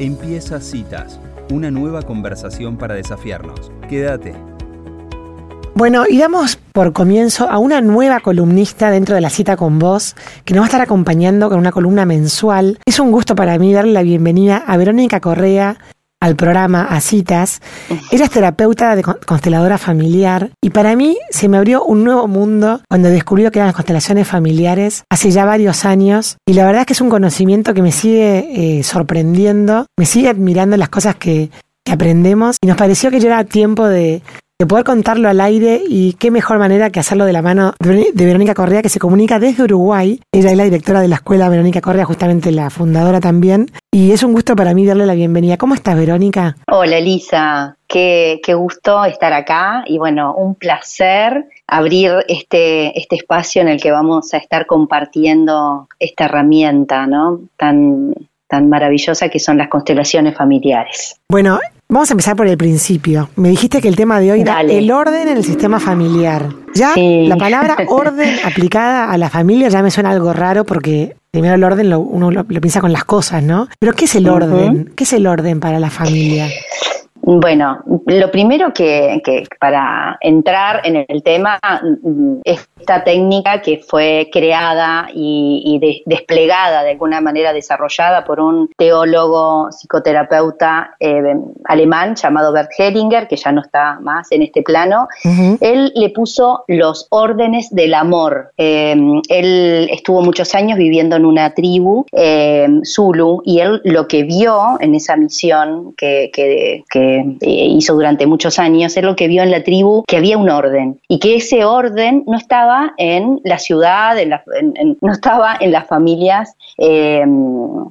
Empieza Citas, una nueva conversación para desafiarnos. Quédate. Bueno, y damos por comienzo a una nueva columnista dentro de la cita con vos, que nos va a estar acompañando con una columna mensual. Es un gusto para mí darle la bienvenida a Verónica Correa, al programa A Citas. Ella es terapeuta de consteladora familiar y para mí se me abrió un nuevo mundo cuando descubrió que eran las constelaciones familiares hace ya varios años. Y la verdad es que es un conocimiento que me sigue eh, sorprendiendo, me sigue admirando las cosas que, que aprendemos. Y nos pareció que ya era tiempo de, de poder contarlo al aire y qué mejor manera que hacerlo de la mano de Verónica Correa, que se comunica desde Uruguay. Ella es la directora de la escuela Verónica Correa, justamente la fundadora también. Y es un gusto para mí darle la bienvenida. ¿Cómo estás, Verónica? Hola, Elisa. Qué, qué gusto estar acá y bueno, un placer abrir este, este espacio en el que vamos a estar compartiendo esta herramienta, ¿no? Tan, tan maravillosa que son las constelaciones familiares. Bueno, Vamos a empezar por el principio. Me dijiste que el tema de hoy era el orden en el sistema familiar. Ya la palabra orden aplicada a la familia ya me suena algo raro porque primero el orden uno lo, piensa con las cosas, ¿no? Pero ¿qué es el orden? ¿Qué es el orden para la familia? Bueno, lo primero que, para entrar en el tema, esta técnica que fue creada y, desplegada de alguna manera desarrollada por un teólogo psicoterapeuta eh, alemán llamado Bert Hellinger, que ya no está más en este plano, él le puso los órdenes del amor. Em, él estuvo muchos años viviendo en una tribu em, Zulu y él lo que vio en esa misión que, que eh, hizo durante muchos años, es lo que vio en la tribu, que había un orden y que ese orden no estaba en la ciudad, no estaba en las familias eh,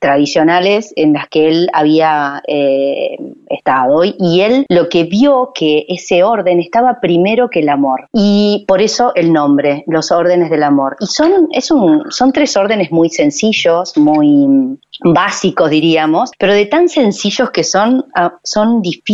tradicionales en las que él había eh, estado. Y él lo que vio que ese orden estaba primero que el amor. Y por eso el nombre, los órdenes del amor. Y son, es un, son tres órdenes muy sencillos, muy básicos diríamos, pero de tan sencillos que son, ah, son difíciles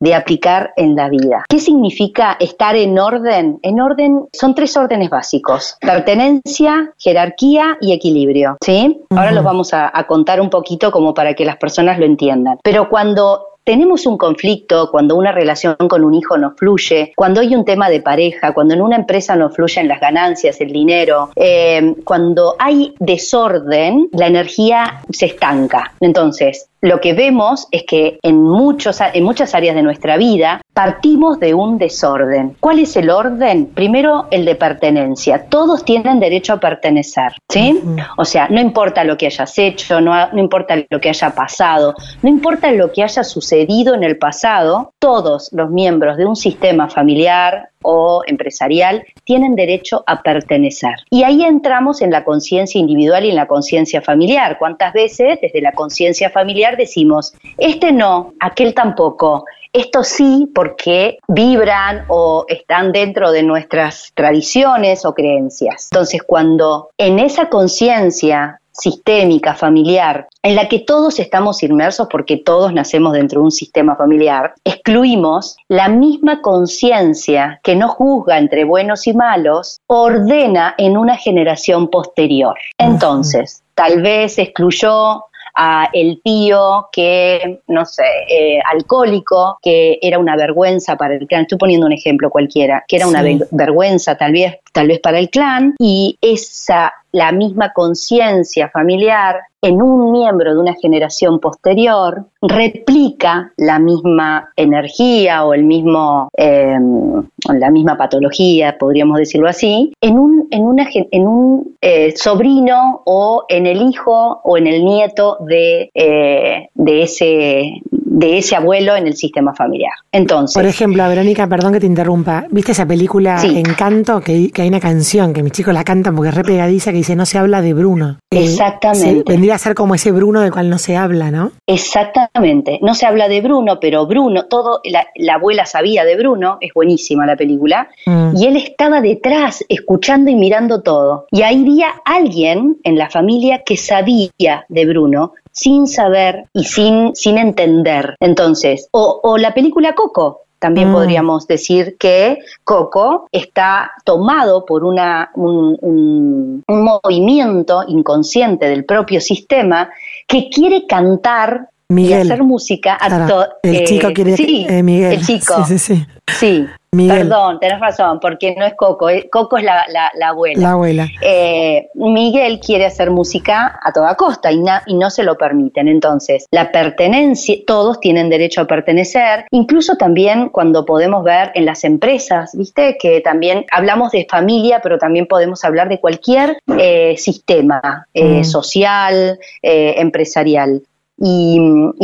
de aplicar en la vida. ¿Qué significa estar en orden? En orden son tres órdenes básicos, pertenencia, jerarquía y equilibrio, ¿sí? Ahora los vamos a, a contar un poquito como para que las personas lo entiendan. Pero cuando tenemos un conflicto, cuando una relación con un hijo no fluye, cuando hay un tema de pareja, cuando en una empresa no fluyen las ganancias, el dinero, eh, cuando hay desorden, la energía se estanca. Entonces, lo que vemos es que en, muchos, en muchas áreas de nuestra vida partimos de un desorden. ¿Cuál es el orden? Primero, el de pertenencia. Todos tienen derecho a pertenecer, ¿sí? O sea, no importa lo que hayas hecho, no, no importa lo que haya pasado, no importa lo que haya sucedido en el pasado, todos los miembros de un sistema familiar, o empresarial tienen derecho a pertenecer. Y ahí entramos en la conciencia individual y en la conciencia familiar. ¿Cuántas veces desde la conciencia familiar decimos, este no, aquel tampoco? Esto sí porque vibran o están dentro de nuestras tradiciones o creencias. Entonces, cuando en esa conciencia sistémica, familiar, en la que todos estamos inmersos porque todos nacemos dentro de un sistema familiar, excluimos la misma conciencia que no juzga entre buenos y malos, ordena en una generación posterior. Entonces, tal vez excluyó a el tío que, no sé, eh, alcohólico, que era una vergüenza para el clan, estoy poniendo un ejemplo cualquiera, que era una vergüenza tal vez, tal vez para el clan, y esa la misma conciencia familiar en un miembro de una generación posterior replica la misma energía o el mismo em, la misma patología podríamos decirlo así en un en una en un eh, sobrino o en el hijo o en el nieto de, eh, de ese de ese abuelo en el sistema familiar. Entonces. Por ejemplo, Verónica, perdón que te interrumpa. ¿Viste esa película Encanto? Que, que, hay una canción que mis chicos la cantan porque es re pegadiza que dice no se habla de Bruno. Eh, Exactamente. vendría a ser como ese Bruno del cual no se habla, ¿no? Exactamente. No se habla de Bruno, pero Bruno, todo, la, abuela sabía de Bruno, es buenísima la película, mm. y él estaba detrás, escuchando y mirando todo. Y ahí había alguien en la familia que sabía de Bruno, sin saber y sin, sin entender. Entonces, o, o la película Coco, también mm. podríamos decir que Coco está tomado por una, un, un, un, movimiento inconsciente del propio sistema que quiere cantar y hacer música a todo. El chico eh, quiere sí, Miguel. El chico. Sí, sí, sí. Sí, Perdón, tenés razón, porque no es Coco, eh, Coco es la, la, abuela. La abuela. Eh, Miguel quiere hacer música a toda costa y, y no se lo permiten. Entonces, la pertenencia, todos tienen derecho a pertenecer, incluso también cuando podemos ver en las empresas, ¿viste? Que también hablamos de familia, pero también podemos hablar de cualquier eh, sistema mm. social, empresarial. Y,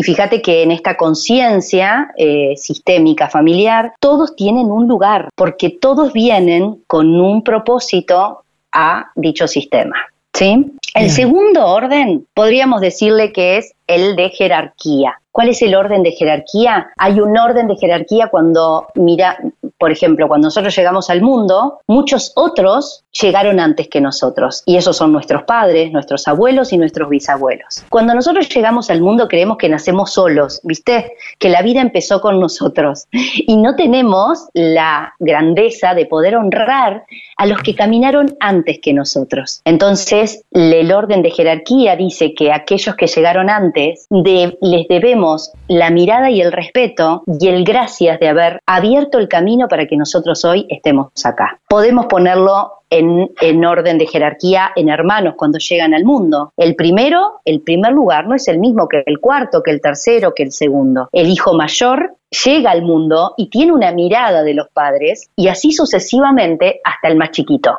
fíjate que en esta conciencia eh, sistémica familiar, todos tienen un lugar, porque todos vienen con un propósito a dicho sistema. ¿sí? El segundo orden podríamos decirle que es el de jerarquía. ¿Cuál es el orden de jerarquía? Hay un orden de jerarquía cuando, mira, por ejemplo, cuando nosotros llegamos al mundo, muchos otros llegaron antes que nosotros. Y esos son nuestros padres, nuestros abuelos y nuestros bisabuelos. Cuando nosotros llegamos al mundo creemos que nacemos solos, ¿viste? Que la vida empezó con nosotros. Y no tenemos la grandeza de poder honrar a los que caminaron antes que nosotros. Entonces, el orden de jerarquía dice que aquellos que llegaron antes les debemos la mirada y el respeto y el gracias de haber abierto el camino para que nosotros hoy estemos acá. Podemos ponerlo en, en, orden de jerarquía en hermanos cuando llegan al mundo. El primero, el primer lugar, no es el mismo que el cuarto, que el tercero, que el segundo. El hijo mayor llega al mundo y tiene una mirada de los padres y así sucesivamente hasta el más chiquito.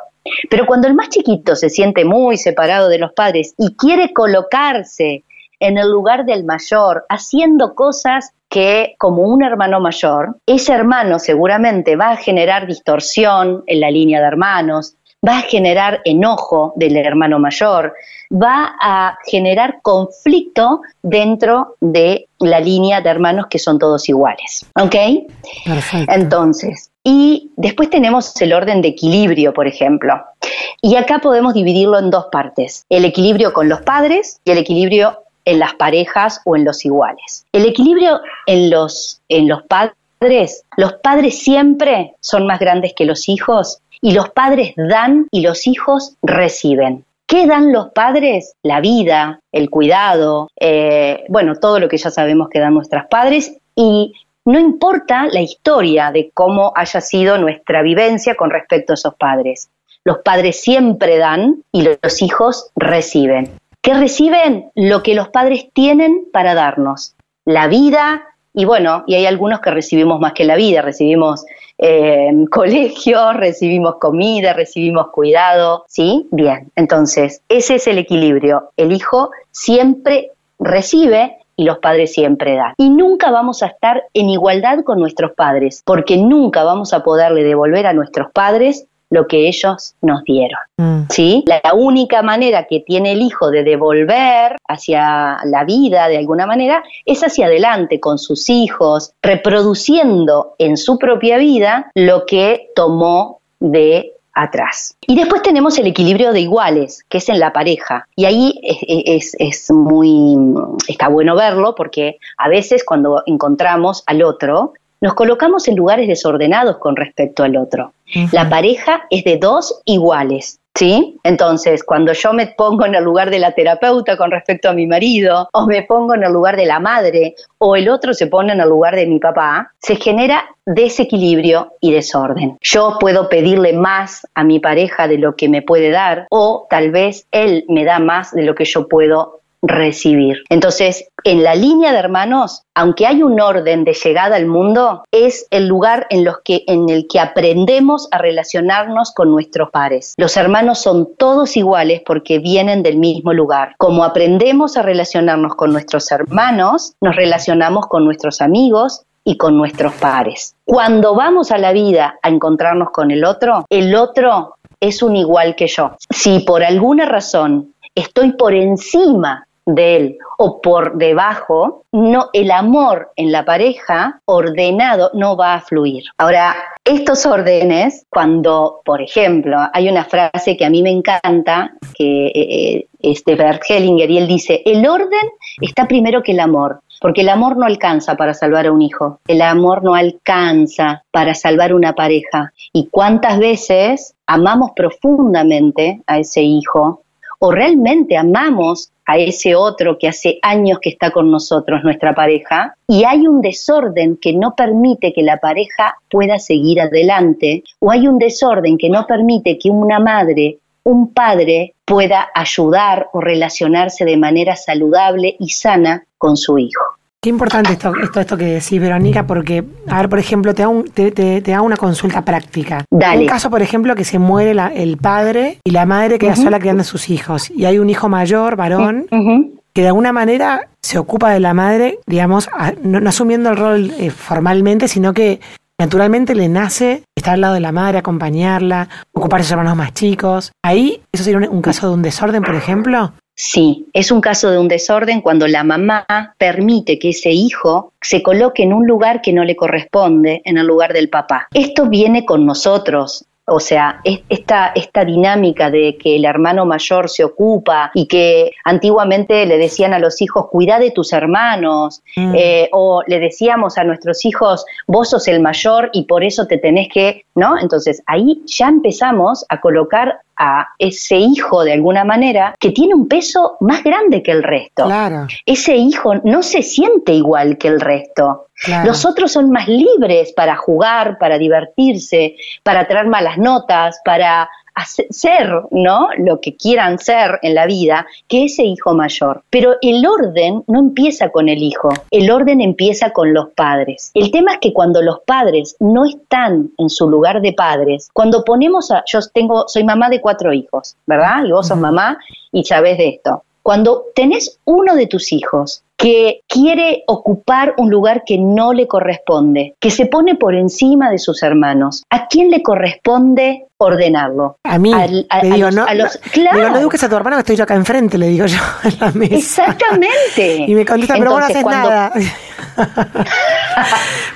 Pero cuando el más chiquito se siente muy separado de los padres y quiere colocarse en el lugar del mayor, haciendo cosas que como un hermano mayor, ese hermano seguramente va a generar distorsión en la línea de hermanos, va a generar enojo del hermano mayor, va a generar conflicto dentro de la línea de hermanos que son todos iguales. ¿Ok? Perfecto. Entonces, y después tenemos el orden de equilibrio, por ejemplo. Y acá podemos dividirlo en dos partes, el equilibrio con los padres y el equilibrio en las parejas o en los iguales. El equilibrio en los, en los padres, los padres siempre son más grandes que los hijos y los padres dan y los hijos reciben. ¿Qué dan los padres? La vida, el cuidado, eh, bueno, todo lo que ya sabemos que dan nuestros padres y no importa la historia de cómo haya sido nuestra vivencia con respecto a esos padres. Los padres siempre dan y los hijos reciben. ¿Qué reciben? Lo que los padres tienen para darnos. La vida, y bueno, y hay algunos que recibimos más que la vida, recibimos eh, colegio, recibimos comida, recibimos cuidado, ¿sí? Bien, entonces, ese es el equilibrio. El hijo siempre recibe y los padres siempre dan. Y nunca vamos a estar en igualdad con nuestros padres, porque nunca vamos a poderle devolver a nuestros padres lo que ellos nos dieron. Mm. ¿sí? La única manera que tiene el hijo de devolver hacia la vida de alguna manera es hacia adelante con sus hijos, reproduciendo en su propia vida lo que tomó de atrás. Y después tenemos el equilibrio de iguales, que es en la pareja. Y ahí es, es, muy, está bueno verlo porque a veces cuando encontramos al otro, nos colocamos en lugares desordenados con respecto al otro. La pareja es de dos iguales. ¿Sí? Entonces, cuando yo me pongo en el lugar de la terapeuta con respecto a mi marido, o me pongo en el lugar de la madre, o el otro se pone en el lugar de mi papá, se genera desequilibrio y desorden. Yo puedo pedirle más a mi pareja de lo que me puede dar, o tal vez él me da más de lo que yo puedo recibir. Entonces, en la línea de hermanos, aunque hay un orden de llegada al mundo, es el lugar en, los que, en el que aprendemos a relacionarnos con nuestros pares. Los hermanos son todos iguales porque vienen del mismo lugar. Como aprendemos a relacionarnos con nuestros hermanos, nos relacionamos con nuestros amigos y con nuestros pares. Cuando vamos a la vida a encontrarnos con el otro, el otro es un igual que yo. Si por alguna razón estoy por encima de él o por debajo, no, el amor en la pareja ordenado no va a fluir. Ahora, estos órdenes, cuando, por ejemplo, hay una frase que a mí me encanta, que eh, eh, es de Bert Hellinger, y él dice, el orden está primero que el amor. Porque el amor no alcanza para salvar a un hijo, el amor no alcanza para salvar una pareja. ¿Y cuántas veces amamos profundamente a ese hijo o realmente amamos a ese otro que hace años que está con nosotros, nuestra pareja, y hay un desorden que no permite que la pareja pueda seguir adelante, o hay un desorden que no permite que una madre, un padre pueda ayudar o relacionarse de manera saludable y sana con su hijo. Qué importante esto, esto, esto que decís, Verónica, porque, a ver, por ejemplo, te hago, te, te, hago una consulta práctica. Dale. Un caso, por ejemplo, que se muere la, el padre y la madre queda sola criando a sus hijos. Y hay un hijo mayor, varón, que de alguna manera se ocupa de la madre, digamos, no, asumiendo el rol eh, formalmente, sino que naturalmente le nace estar al lado de la madre, acompañarla, ocupar a sus hermanos más chicos. Ahí, ¿eso sería un caso de un desorden, por ejemplo? Sí, es un caso de un desorden cuando la mamá permite que ese hijo se coloque en un lugar que no le corresponde, en el lugar del papá. Esto viene con nosotros, o sea, esta, esta dinámica de que el hermano mayor se ocupa y que antiguamente le decían a los hijos, cuida de tus hermanos, mm. eh, o le decíamos a nuestros hijos, vos sos el mayor y por eso te tenés que, ¿no? Entonces ahí ya empezamos a colocar a ese hijo de alguna manera que tiene un peso más grande que el resto. Claro. Ese hijo no se siente igual que el resto. Los otros son más libres para jugar, para divertirse, para traer malas notas, para ser, ¿no? Lo que quieran ser en la vida, que ese hijo mayor. Pero el orden no empieza con el hijo, el orden empieza con los padres. El tema es que cuando los padres no están en su lugar de padres, cuando ponemos a, yo tengo, soy mamá de cuatro hijos, ¿verdad? Y vos sos mamá y sabés de esto. Cuando tenés uno de tus hijos que quiere ocupar un lugar que no le corresponde, que se pone por encima de sus hermanos, ¿a quién le corresponde ordenarlo? A mí. le digo, no, claro. no eduques a tu hermano que estoy yo acá enfrente, le digo yo en la mesa. Exactamente. y me contesta, pero vos no haces nada.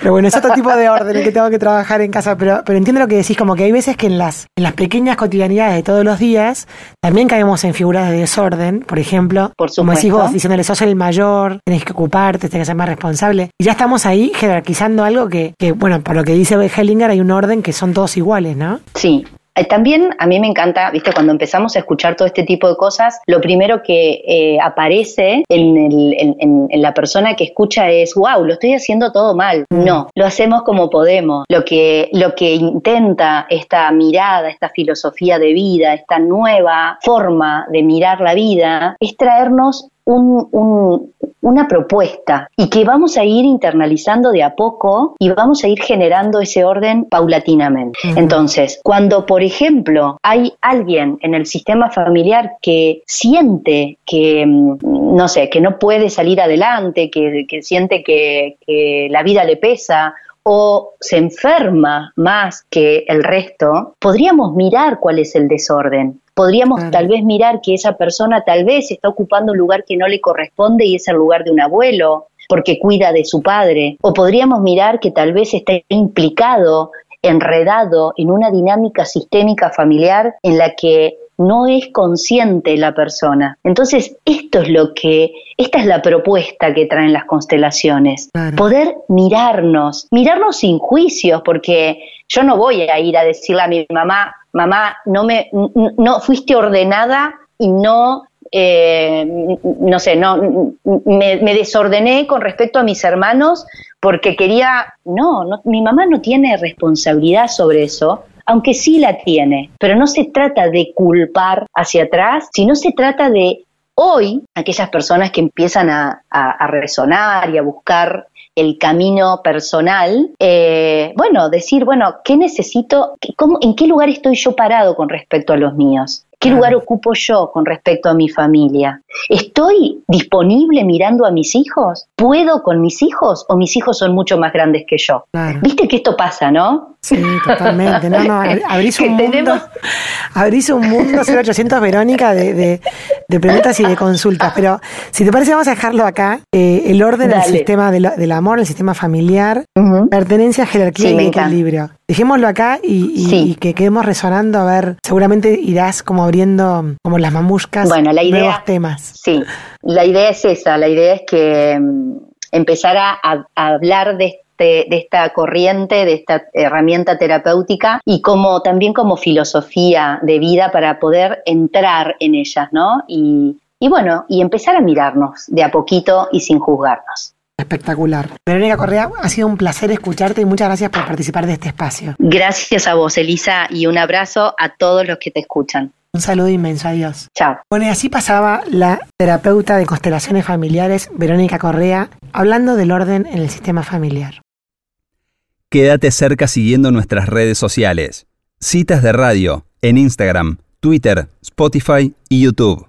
pero bueno, es otro tipo de orden el que tengo que trabajar en casa, pero, pero entiendo lo que decís, como que hay veces que en las, en las pequeñas cotidianidades de todos los días también caemos en figuras de desorden, por ejemplo, por como decís vos, diciéndole sos el mayor, tenés que ocuparte, tenés que ser más responsable. Y ya estamos ahí jerarquizando algo que, que bueno, por lo que dice Hellinger hay un orden que son todos iguales, ¿no? Sí, también a mí me encanta, viste, cuando empezamos a escuchar todo este tipo de cosas, lo primero que eh, aparece en, la persona que escucha es, wow, lo estoy haciendo todo mal. Mm. No, lo hacemos como podemos. Lo que, lo que intenta esta mirada, esta filosofía de vida, esta nueva forma de mirar la vida, es traernos un, una propuesta y que vamos a ir internalizando de a poco y vamos a ir generando ese orden paulatinamente. Entonces, cuando, por ejemplo, hay alguien en el sistema familiar que siente que, mm, no sé, que no puede salir adelante, que, siente que, que la vida le pesa o se enferma más que el resto, podríamos mirar cuál es el desorden. Podríamos tal vez mirar que esa persona tal vez está ocupando un lugar que no le corresponde y es el lugar de un abuelo porque cuida de su padre. O podríamos mirar que tal vez está implicado, enredado en una dinámica sistémica familiar en la que no es consciente la persona. Entonces, esto es lo que, esta es la propuesta que traen las constelaciones. Poder mirarnos, mirarnos sin juicios, porque yo no voy a ir a decirle a mi mamá, mamá, no me, no fuiste ordenada y no eh, no sé, no, me, desordené con respecto a mis hermanos porque quería, no, no, mi mamá no tiene responsabilidad sobre eso, aunque sí la tiene, pero no se trata de culpar hacia atrás, sino se trata de hoy aquellas personas que empiezan a, resonar y a buscar el camino personal, eh, bueno, decir, bueno, ¿qué necesito? Cómo, ¿En qué lugar estoy yo parado con respecto a los míos? ¿Qué lugar ocupo yo con respecto a mi familia? ¿Estoy disponible mirando a mis hijos? ¿Puedo con mis hijos o mis hijos son mucho más grandes que yo? Viste que esto pasa, ¿no? Sí, totalmente. No, no, abrís un mundo, abrís un mundo 0800 Verónica de, preguntas y de consultas. Pero si te parece, vamos a dejarlo acá. Eh, el orden del sistema del, amor, el sistema familiar, pertenencia, jerarquía y equilibrio. Dejémoslo acá y, que quedemos resonando, a ver, seguramente irás como abriendo como las mamuscas bueno, la idea, nuevos temas. Sí, la idea es esa, la idea es que mm, empezar a, hablar de de, esta corriente, de esta herramienta terapéutica y como también como filosofía de vida para poder entrar en ellas, ¿no? Y y bueno, y empezar a mirarnos de a poquito y sin juzgarnos. Espectacular. Verónica Correa, ha sido un placer escucharte y muchas gracias por participar de este espacio. Gracias a vos, Elisa, y un abrazo a todos los que te escuchan. Un saludo inmenso, adiós. Chao. Bueno, y así pasaba la terapeuta de constelaciones familiares, Verónica Correa, hablando del orden en el sistema familiar. Quédate cerca siguiendo nuestras redes sociales. Citas de radio en Instagram, Twitter, Spotify y YouTube.